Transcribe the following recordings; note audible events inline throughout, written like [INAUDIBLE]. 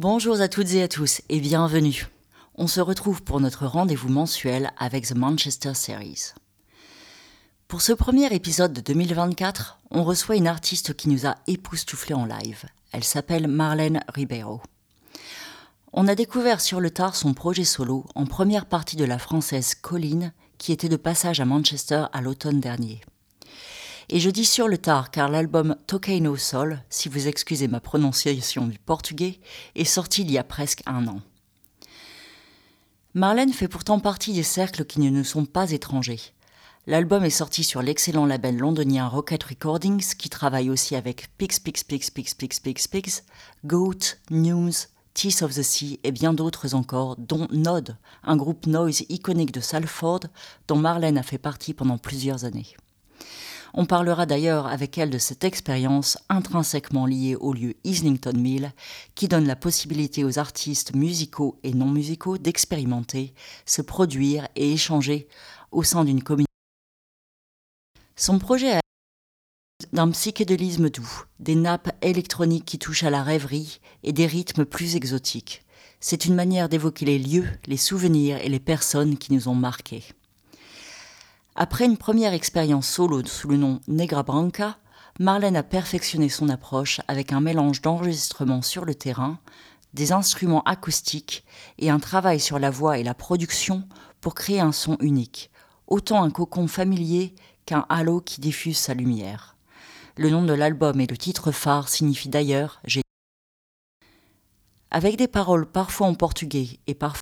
Bonjour à toutes et à tous et bienvenue. On se retrouve pour notre rendez-vous mensuel avec The Manchester Series. Pour ce premier épisode de 2024, on reçoit une artiste qui nous a époustouflés en live. Elle s'appelle Marlène Ribeiro. On a découvert sur le tard son projet solo en première partie de la française Colline, qui était de passage à Manchester à l'automne dernier. Et je dis sur le tard car l'album Toquei no Sol, si vous excusez ma prononciation du portugais, est sorti il y a presque un an. Marlène fait pourtant partie des cercles qui ne nous sont pas étrangers. L'album est sorti sur l'excellent label londonien Rocket Recordings, qui travaille aussi avec Pix Pix Pix Pix Pix Pix Pix, Goat, News, Teeth of the Sea et bien d'autres encore, dont Nod, un groupe noise iconique de Salford dont Marlène a fait partie pendant plusieurs années. On parlera d'ailleurs avec elle de cette expérience intrinsèquement liée au lieu Islington Mill, qui donne la possibilité aux artistes musicaux et non musicaux d'expérimenter, se produire et échanger au sein d'une communauté. Son projet a d'un psychédélisme doux, des nappes électroniques qui touchent à la rêverie et des rythmes plus exotiques. C'est une manière d'évoquer les lieux, les souvenirs et les personnes qui nous ont marqués. Après une première expérience solo sous le nom Negra Branca, Marlène a perfectionné son approche avec un mélange d'enregistrements sur le terrain, des instruments acoustiques et un travail sur la voix et la production pour créer un son unique, autant un cocon familier qu'un halo qui diffuse sa lumière. Le nom de l'album et le titre phare signifient d'ailleurs J'ai. Avec des paroles parfois en portugais et parfois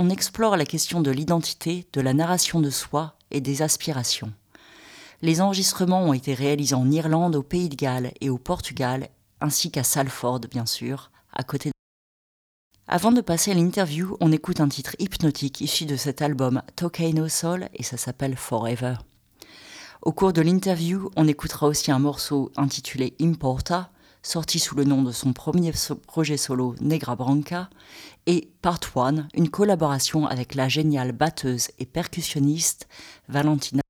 on explore la question de l'identité, de la narration de soi et des aspirations. Les enregistrements ont été réalisés en Irlande, au Pays de Galles et au Portugal, ainsi qu'à Salford, bien sûr, à côté de... Avant de passer à l'interview, on écoute un titre hypnotique issu de cet album Tokay No Soul et ça s'appelle Forever. Au cours de l'interview, on écoutera aussi un morceau intitulé Importa, sorti sous le nom de son premier projet solo Negra Branca, et Part One, une collaboration avec la géniale batteuse et percussionniste Valentina.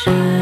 shine.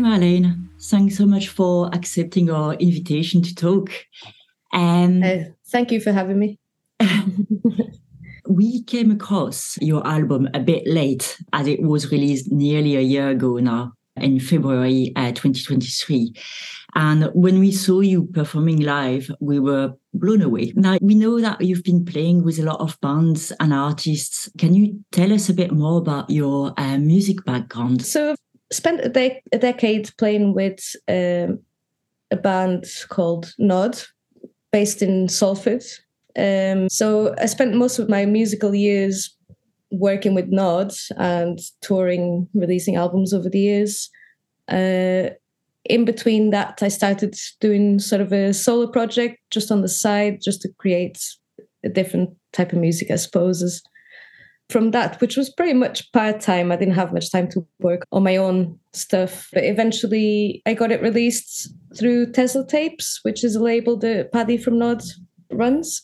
Marlene. Thanks so much for accepting our invitation to talk. And uh, thank you for having me. [LAUGHS] we came across your album a bit late, as it was released nearly a year ago now, in February uh, 2023. And when we saw you performing live, we were blown away. Now, we know that you've been playing with a lot of bands and artists. Can you tell us a bit more about your uh, music background? So, spent a, de- a decade playing with um, a band called Gnod, based in Salford. Um, so I spent most of my musical years working with Gnod and touring, releasing albums over the years. Uh, in between that, I started doing sort of a solo project just on the side, just to create a different type of music, I suppose from that, which was pretty much part time. I didn't have much time to work on my own stuff. But eventually, I got it released through Tesla Tapes, which is a label that Paddy from Gnod runs.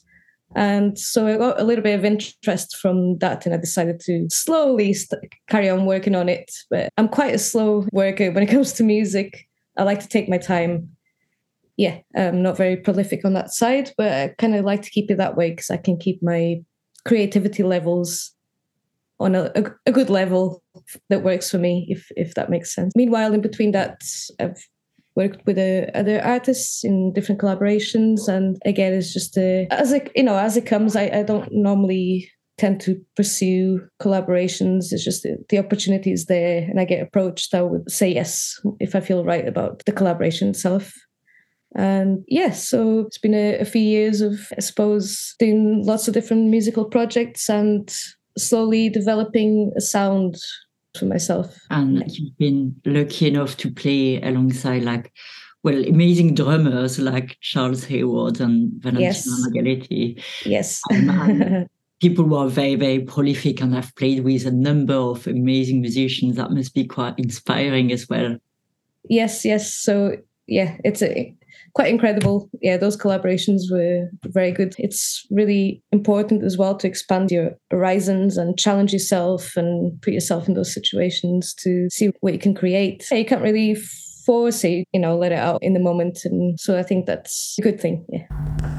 And so I got a little bit of interest from that, and I decided to slowly st- carry on working on it. But I'm quite a slow worker when it [LAUGHS] comes to music. I like to take my time. Yeah, I'm not very prolific on that side, but I kind of like to keep it that way because I can keep my creativity levels on a, a, a, good level that works for me if if that makes sense. Meanwhile in between that i've worked with uh, other artists in different collaborations and again it's just a, as it you know as it comes I, I don't normally tend to pursue collaborations. It's just the, the opportunity is there and i get approached i would say yes if i feel right about the collaboration itself. And yes, so it's been a, a, few years of, I suppose, doing lots of different musical projects and slowly developing a sound for myself. And you've been lucky enough to play alongside like well, amazing drummers like Charles Hayward and Valentina yes. Magaletti. Yes. Um, [LAUGHS] people who are very, very prolific and have played with a number of amazing musicians. That must be quite inspiring as well. Yes, yes. So yeah, it's a quite incredible. Yeah, those collaborations were very good. It's really important as well to expand your horizons and challenge yourself and put yourself in those situations to see what you can create. You can't really force it, you know, let it out in the moment. And so I think that's a good thing. Yeah.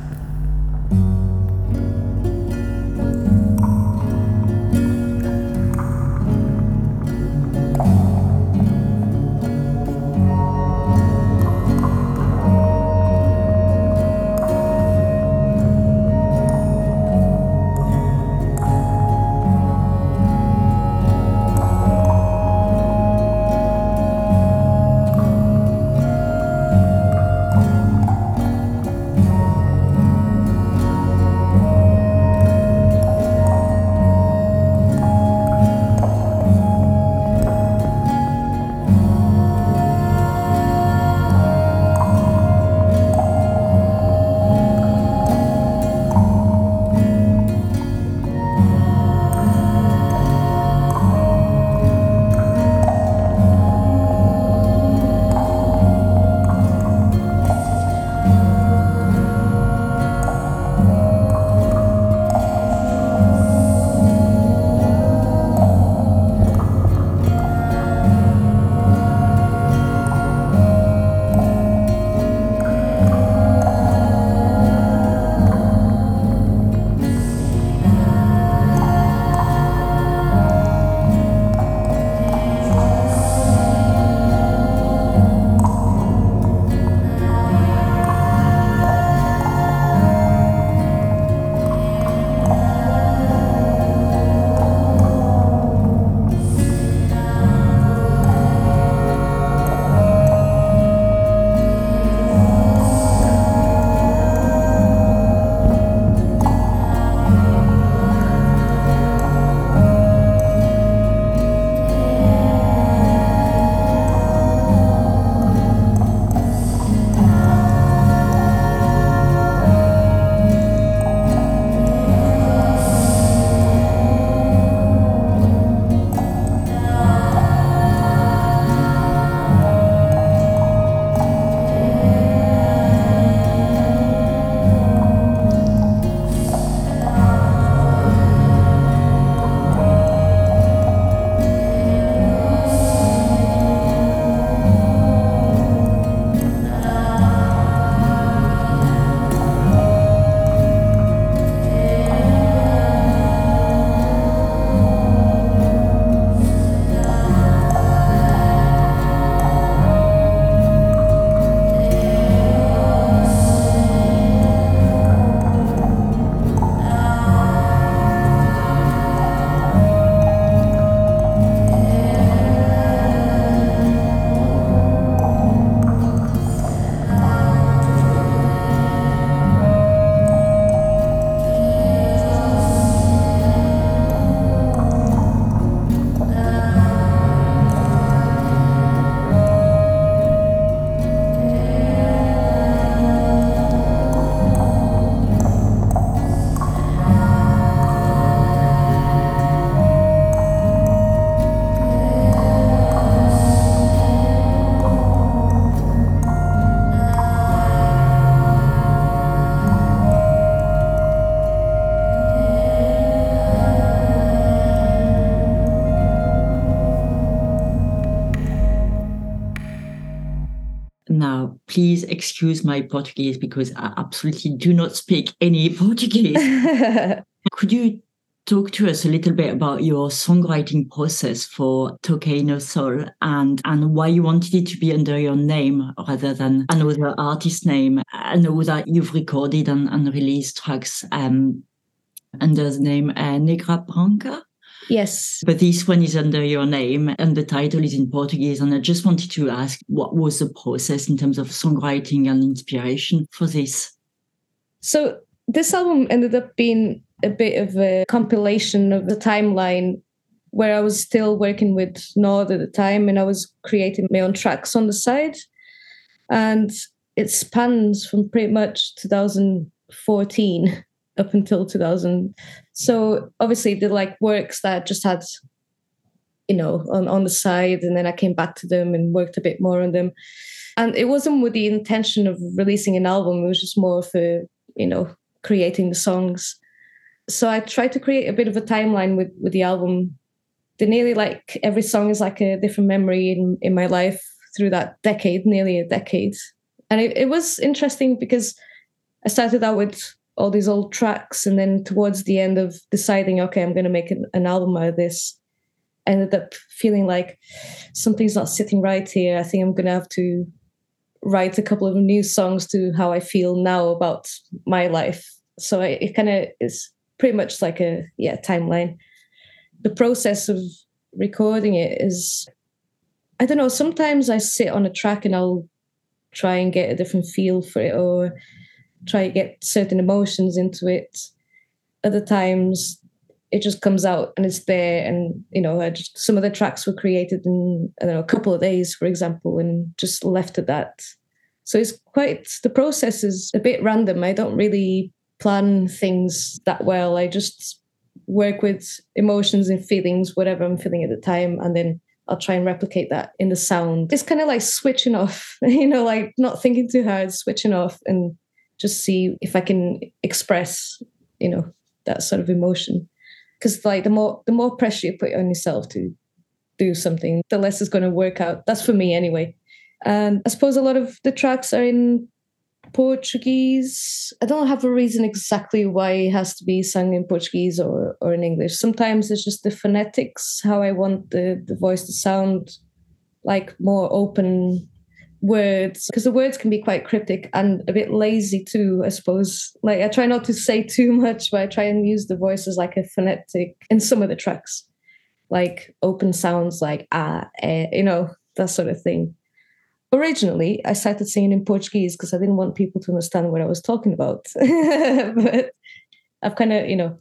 Please excuse my Portuguese because I absolutely do not speak any [LAUGHS] Portuguese. [LAUGHS] Could you talk to us a little bit about your songwriting process for Toquei no Sol and, and why you wanted it to be under your name rather than another artist name? I know that you've recorded and, and released tracks um, under the name uh, Negra Branca. Yes. But this one is under your name and the title is in Portuguese. And I just wanted to ask what was the process in terms of songwriting and inspiration for this? So this album ended up being a bit of a compilation of the timeline where I was still working with Gnod at the time and I was creating my own tracks on the side. And it spans from pretty much 2014 up until 2000. So obviously the like works that just had, you know, on, on the side and then I came back to them and worked a bit more on them. And it wasn't with the intention of releasing an album. It was just more for, you know, creating the songs. So I tried to create a bit of a timeline with, with the album. The nearly like every song is like a different memory in, in my life through that decade, nearly a decade. And it, it was interesting because I started out with all these old tracks and then towards the end of deciding okay i'm going to make an, an, album out of this I ended up feeling like something's not sitting right here. I think i'm going to have to write a couple of new songs to how i feel now about my life. So it, it kind of is pretty much like a yeah timeline. The process of recording it is i don't know sometimes i sit on a track and i'll try and get a different feel for it or try to get certain emotions into it. Other times it just comes out and it's there. And, you know, just, some of the tracks were created in, I don't know, a couple of days, for example, and just left at that. So it's quite, the process is a bit random. I don't really plan things that well. I just work with emotions and feelings, whatever I'm feeling at the time. And then I'll try and replicate that in the sound. It's kind of like switching off, [LAUGHS] you know, like not thinking too hard, switching off and just see if I can express, you know, that sort of emotion. Because like the more the more pressure you put on yourself to do something, the less it's going to work out. That's for me anyway. And I suppose a lot of the tracks are in Portuguese. I don't have a reason exactly why it has to be sung in Portuguese or, or in English. Sometimes it's just the phonetics, how I want the, the voice to sound like more open words because the words can be quite cryptic and a bit lazy too i suppose. Like i try not to say [LAUGHS] too much but i try and use the voice as like a phonetic in some of the tracks. Like open sounds like ah eh, you know that sort of thing. Originally i started singing in portuguese because i didn't want people to understand what i was talking about. [LAUGHS] But i've kind of you know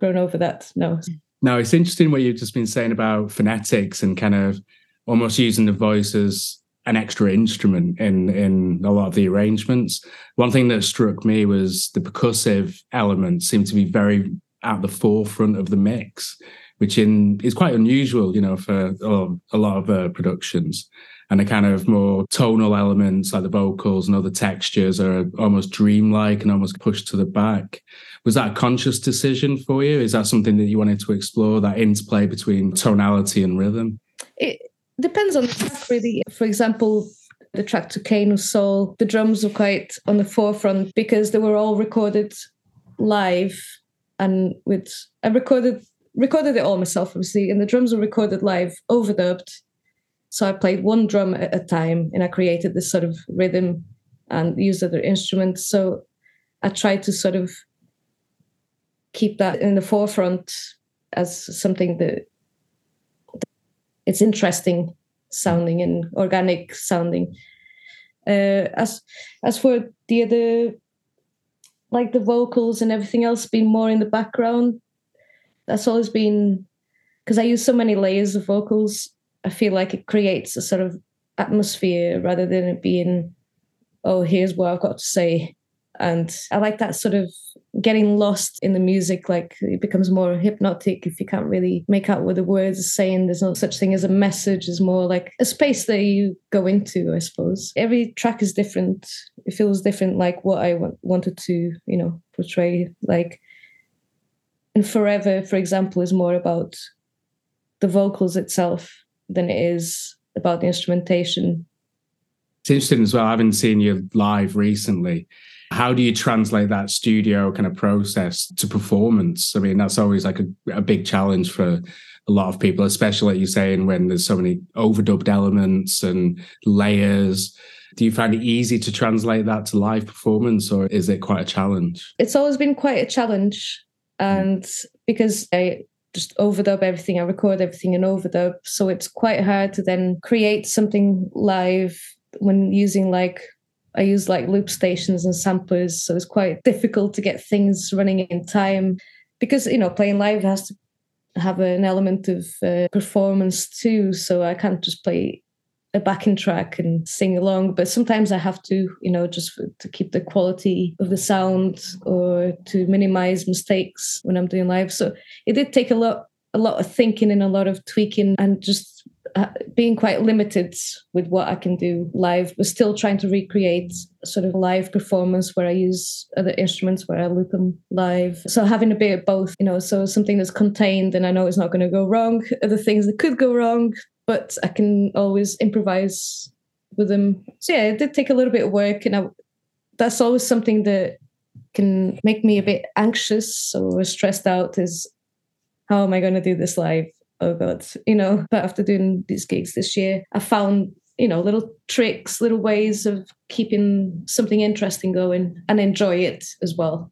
grown over that no no it's interesting what you've just been saying about phonetics and kind of almost using the voice as an extra instrument in in a lot of the arrangements. One thing that struck me was the percussive element seemed to be very at the forefront of the mix, which in is quite unusual, you know, for a lot of uh, productions. And the kind of more tonal elements like the vocals and other textures are almost dreamlike and almost pushed to the back. Was that a conscious decision for you? Is that something that you wanted to explore, that interplay between tonality and rhythm? It, depends on the track, really. For example, the track Toquei no Sol, the drums were quite on the forefront because they were all recorded live and with I recorded recorded it all myself obviously and the drums were recorded live overdubbed so I played one drum at a time and I created this sort of rhythm and used other instruments so I tried to sort of keep that in the forefront as something that it's interesting sounding and organic sounding. Uh, as as for the other, like the vocals and everything else, being more in the background, that's always been because I use so many layers of vocals. I feel like it creates a sort of atmosphere rather than it being, oh, here's what I've got to say. And I like that sort of getting lost in the music like it becomes more hypnotic if you can't really make out what the words are saying. There's no such thing as a message it's more like a space that you go into i suppose. Every track is different. It feels different like what i wanted to you know portray like and forever for example is more about the vocals itself than it is about the instrumentation. It's interesting as well i haven't seen you live recently how do you translate that studio kind of process to performance? I mean, that's always like a, a big challenge for a lot of people, especially like you're saying when there's so many overdubbed elements and layers. Do you find it easy to translate that to live performance or is it quite a challenge? It's always been quite a challenge. Mm. And because I just overdub everything, I record everything in overdub. So it's quite hard to then create something live when using like I use like loop stations and samplers, so it's quite difficult to get things running in time because you know playing live has to have an element of uh, performance too. So I can't just play a backing track and sing along, but sometimes I have to, you know, just to keep the quality of the sound or to minimize mistakes when I'm doing live. So it did take a lot, a lot of thinking and a lot of tweaking and just Uh, being quite limited with what I can do live, but still trying to recreate sort of live performance where I use other instruments where I loop them live. So having a bit of both, you know, so something that's contained and I know it's not going to go wrong, other things that could go wrong, but I can always improvise with them. So yeah, it did take a little bit of work, and I, that's always something that can make me a bit anxious or stressed out. Is how am I going to do this live? Oh God, you know. But after doing these gigs this year, I found you know little tricks, little ways of keeping something interesting going and enjoy it as well,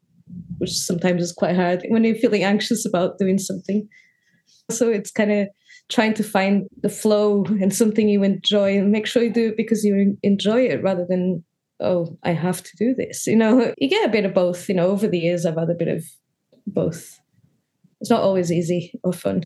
which sometimes is quite hard when you're feeling anxious about doing something. So it's kind of trying to find the flow and something you enjoy and make sure you do it because you enjoy it rather than oh i have to do this you know [LAUGHS] you get a bit of both you know over the years i've had a bit of both it's not always easy or fun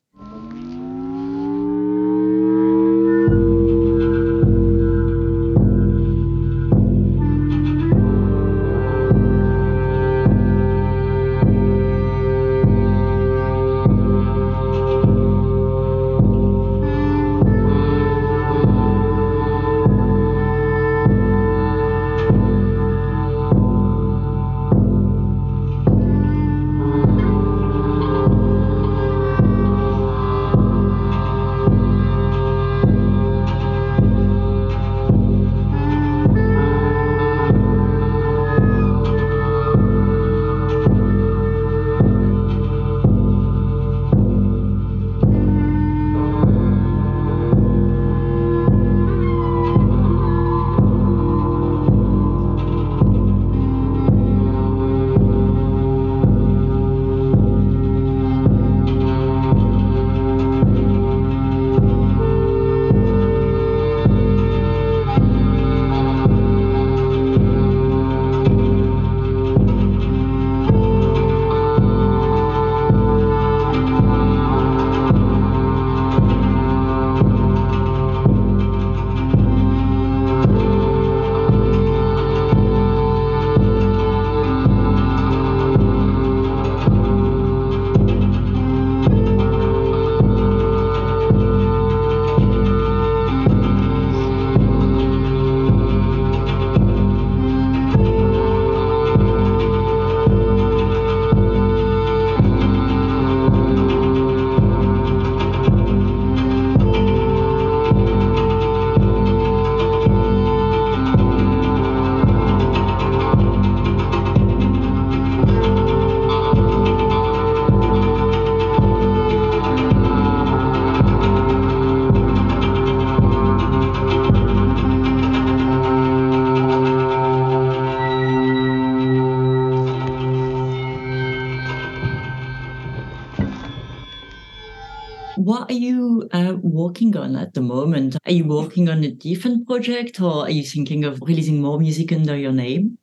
working on at the moment? Are you working on a different project or are you thinking of releasing more music under your name?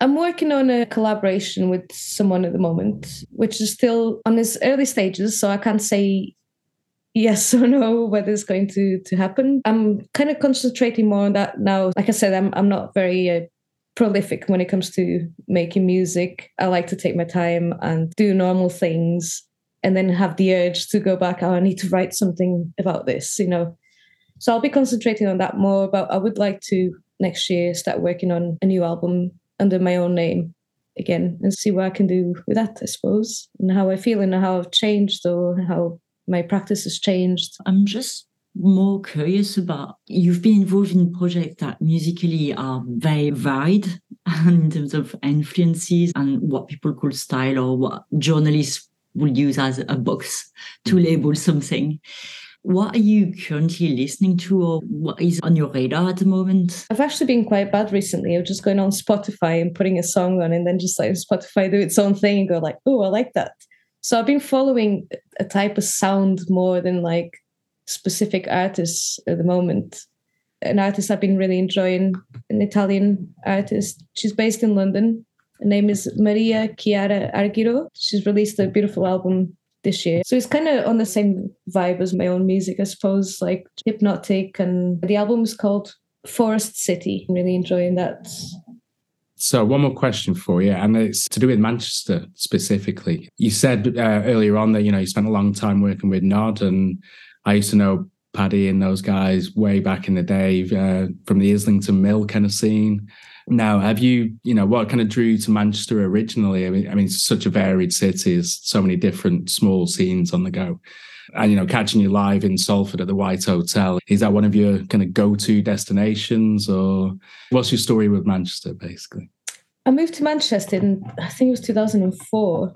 I'm working on a collaboration with someone at the moment, which is still on its early stages. So I can't say yes or no whether it's going to, to happen. I'm kind of concentrating more on that now. Like I said, I'm, I'm not very uh, prolific when it comes to making music. I like to take my time and do normal things and then have the urge to go back oh i need to write something about this you know. So i'll be concentrating on that more but i would like to next year start working on a new album under my own name again and see what i can do with that i suppose and how i feel and how i've changed or how my practice has changed. I'm just more curious about you've been involved in projects that musically are very varied [LAUGHS] in terms of influences and what people call style or what journalists will use as a box to mm-hmm. label something. What are you currently listening to, or what is on your radar at the moment? I've actually been quite bad recently of just going on Spotify and putting a song on, and then just like Spotify do its own thing and go like, "Oh, I like that." So I've been following a type of sound more than like specific artists at the moment. An artist I've been really enjoying, an Italian artist. She's based in London. Her name is Maria Chiara Argirò. She's released a beautiful album this year. So it's kind of on the same vibe as my own music, I suppose, like hypnotic. And the album is called Forest City. I'm really enjoying that. So, one more question for you, and it's to do with Manchester specifically. You said uh, earlier on that you know you spent a long time working with Gnod, and I used to know Paddy and those guys way back in the day uh, from the Islington Mill kind of scene. Now, have you, you know, what kind of drew you to Manchester originally? I mean, I mean, such a varied city, there's so many different small scenes on the go. And, you know, catching you live in Salford at the White Hotel, is that one of your kind of go to destinations or what's your story with Manchester, basically? I moved to Manchester in, I think it was 2004.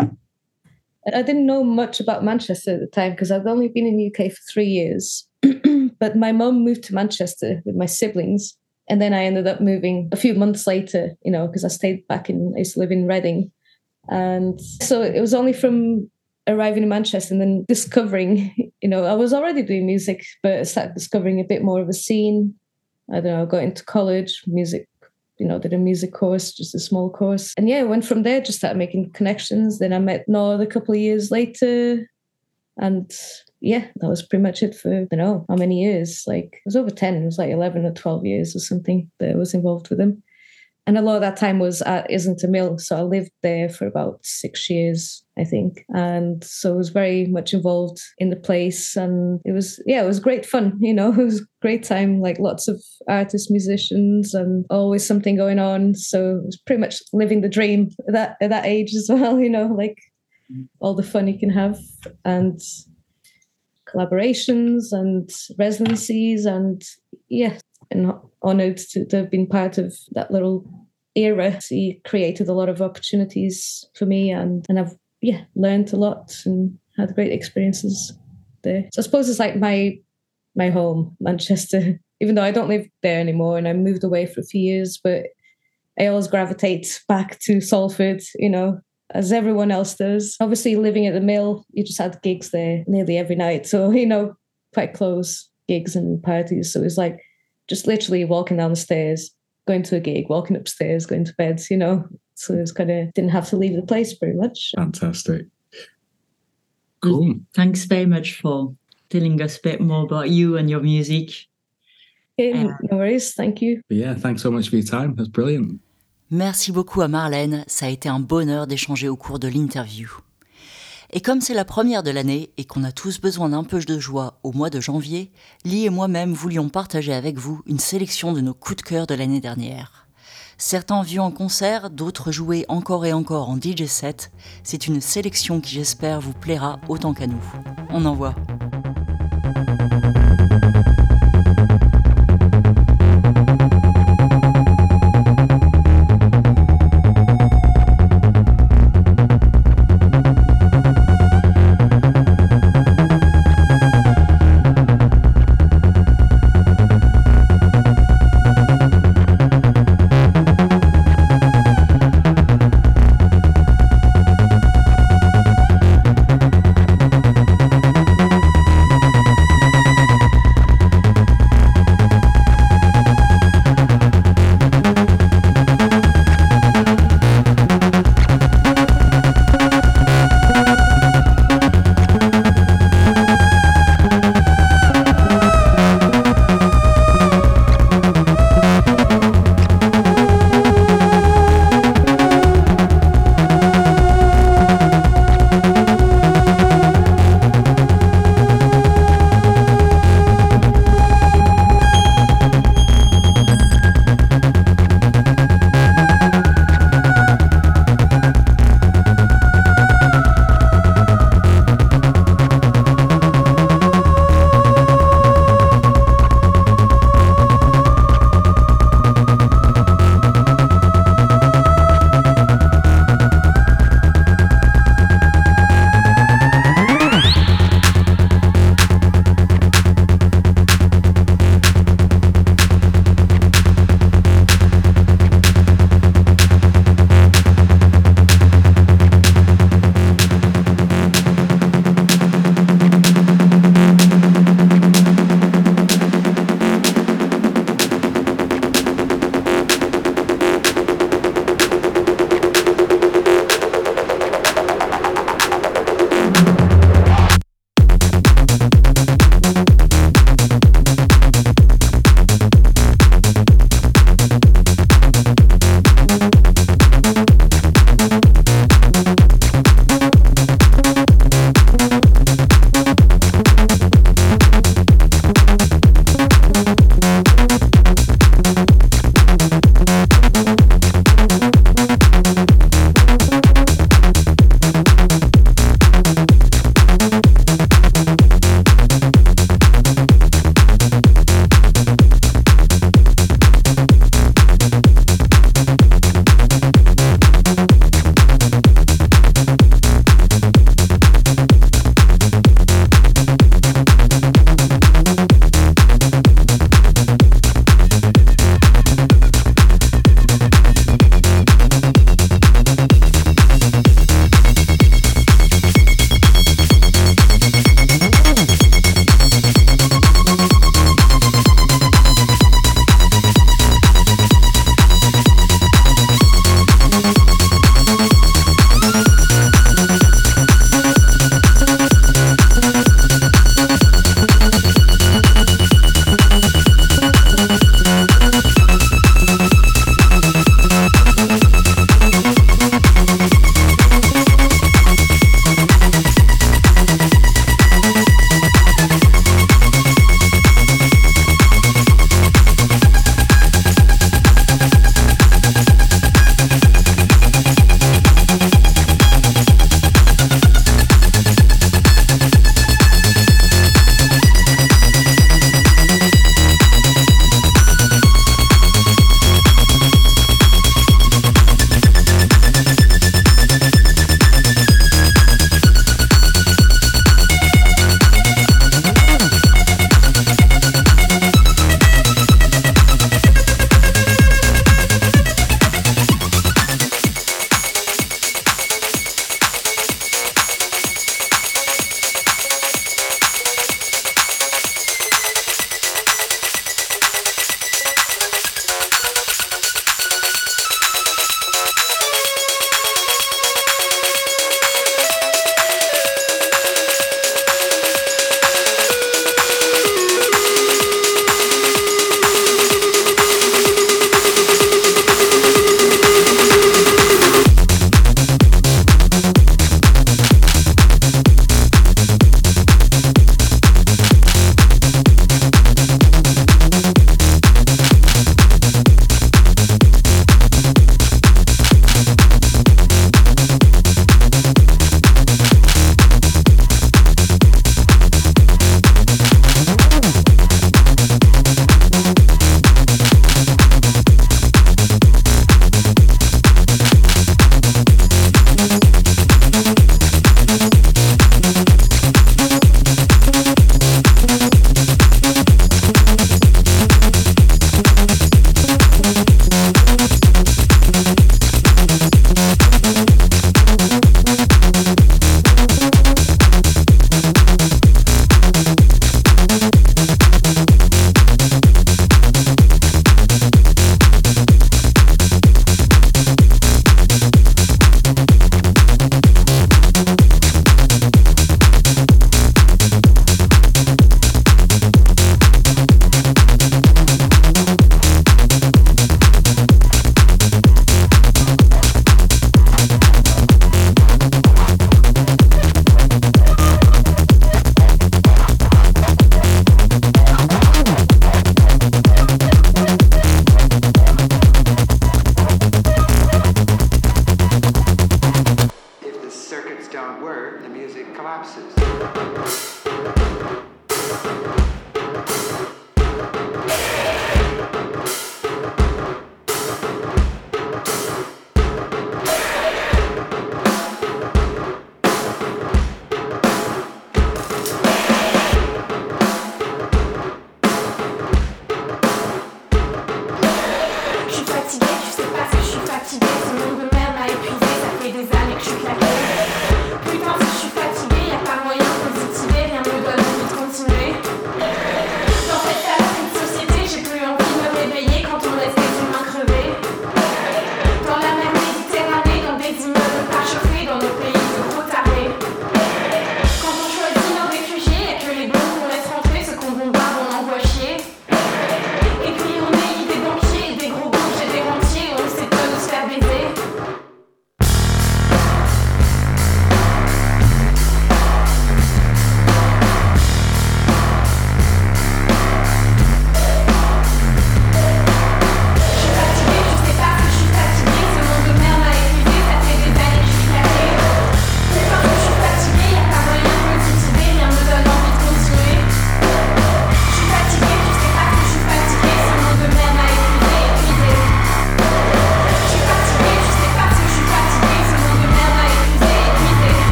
I didn't know much about Manchester at the time because I'd only been in the UK for three years. [CLEARS THROAT] but my mum moved to Manchester with my siblings and then I ended up moving a few months later, you know, because I stayed back in, I used to live in Reading. And so it was only from arriving in Manchester and then discovering, [LAUGHS] you know, I was already doing music, but I started discovering a bit more of a scene. I don't know, I got into college, music, you know, did a music course, just a small course. And yeah, I went from there, just started making connections. Then I met Gnod a couple of years later. And yeah, that was pretty much it for I don't know how many years. Like it was over ten. It was like eleven or twelve years or something that I was involved with him. And a lot of that time was at Islington Mill. So I lived there for about six years, I think. And so I was very much involved in the place. And it was, yeah, it was great fun. You know, [LAUGHS] it was great time, like lots of artists, musicians, and always something going on. So it was pretty much living the dream at that, at that age as well, [LAUGHS] you know, like mm. all the fun you can have. And collaborations and residencies and yeah and honored to, to have been part of that little era. He created a lot of opportunities for me and and i've yeah learned a lot and had great experiences there. So i suppose it's like my my home manchester [LAUGHS] even though i don't live there anymore and i moved away for a few years but i always gravitate back to salford you know as everyone else does. Obviously, living at the mill, you just had gigs there nearly every night. So, you know, quite close gigs and parties. So it was like just literally walking down the stairs, going to a gig, walking upstairs, going to bed, you know. So it was kind of didn't have to leave the place very much. Fantastic. Cool. Thanks very much for telling us a bit more about you and your music. Okay, uh, no worries. Thank you. Yeah, thanks so much for your time. That's brilliant. Merci beaucoup à Marlène, ça a été un bonheur d'échanger au cours de l'interview. Et comme c'est la première de l'année et qu'on a tous besoin d'un peu de joie au mois de janvier, Lee et moi-même voulions partager avec vous une sélection de nos coups de cœur de l'année dernière. Certains vus en concert, d'autres joués encore et encore en DJ set. C'est une sélection qui j'espère vous plaira autant qu'à nous. On envoie.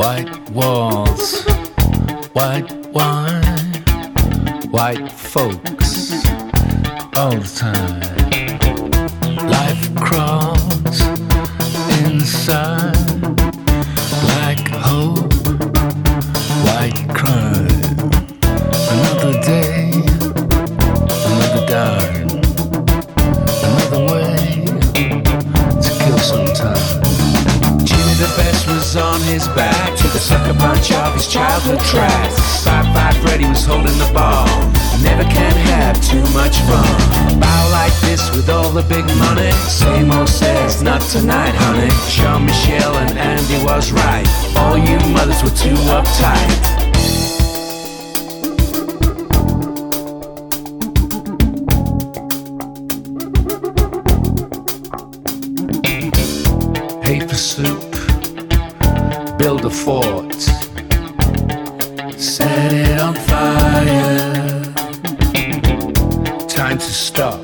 White walls, white wine, white folks all the time. Life crawls inside, black hope, white crime. Another day, another dime, another way to kill some time. Jimmy the best was on his back the sucker punch of his childhood tracks. Fab Five Freddy was holding the ball. Never can have too much fun. Bow like this with all the big money. Same old says, not tonight, honey. Jean Michel and Andy was right. All you mothers were too uptight. Fort, set it on fire. Time to stop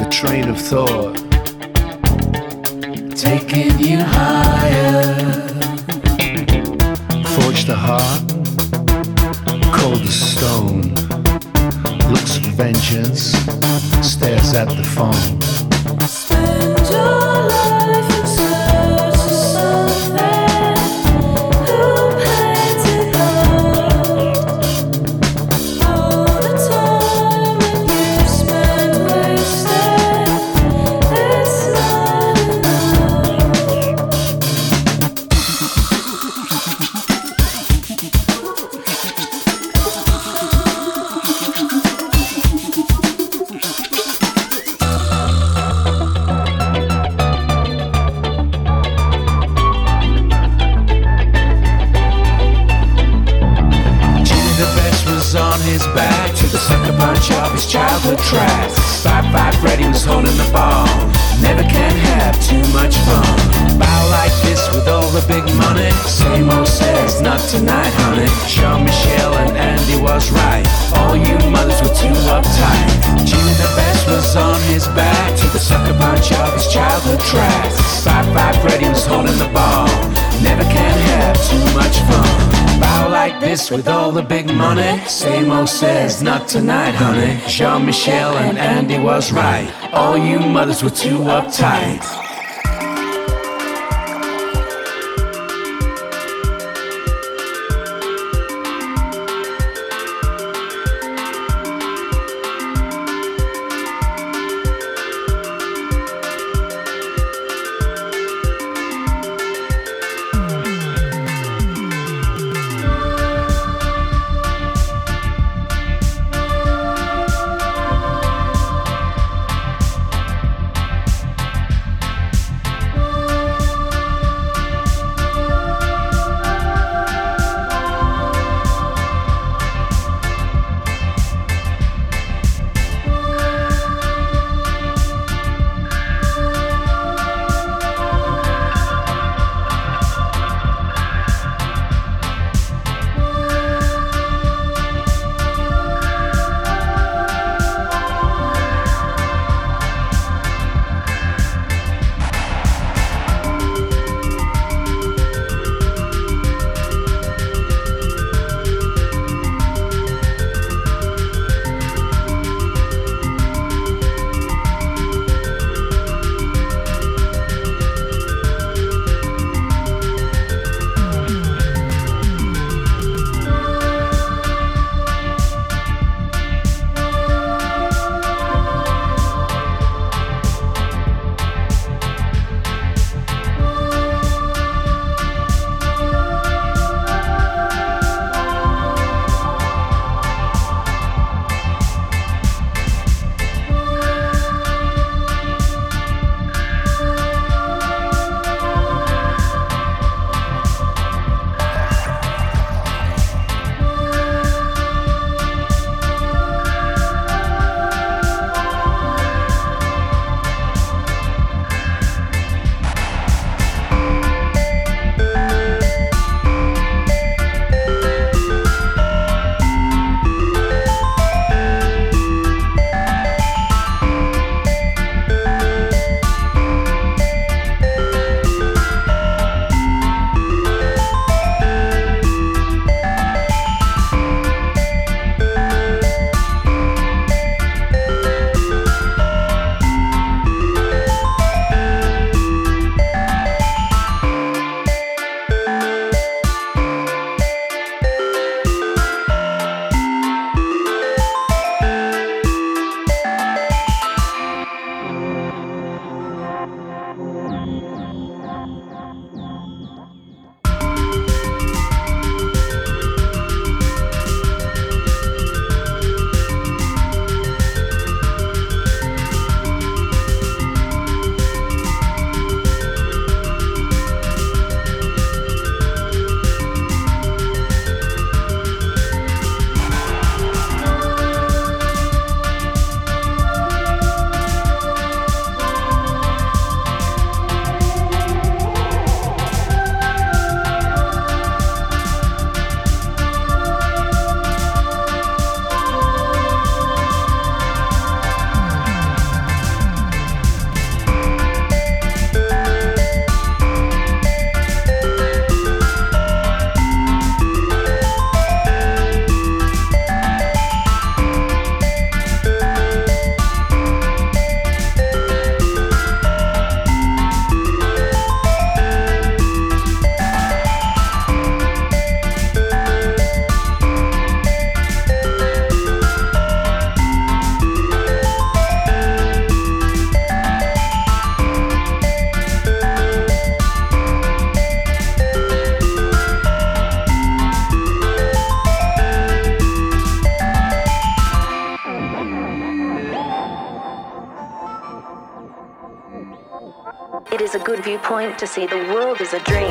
the train of thought, this with all the big money. Same old says, not tonight, honey. Jean Michel and Andy was right. All you mothers were too uptight. To see the world is a dream.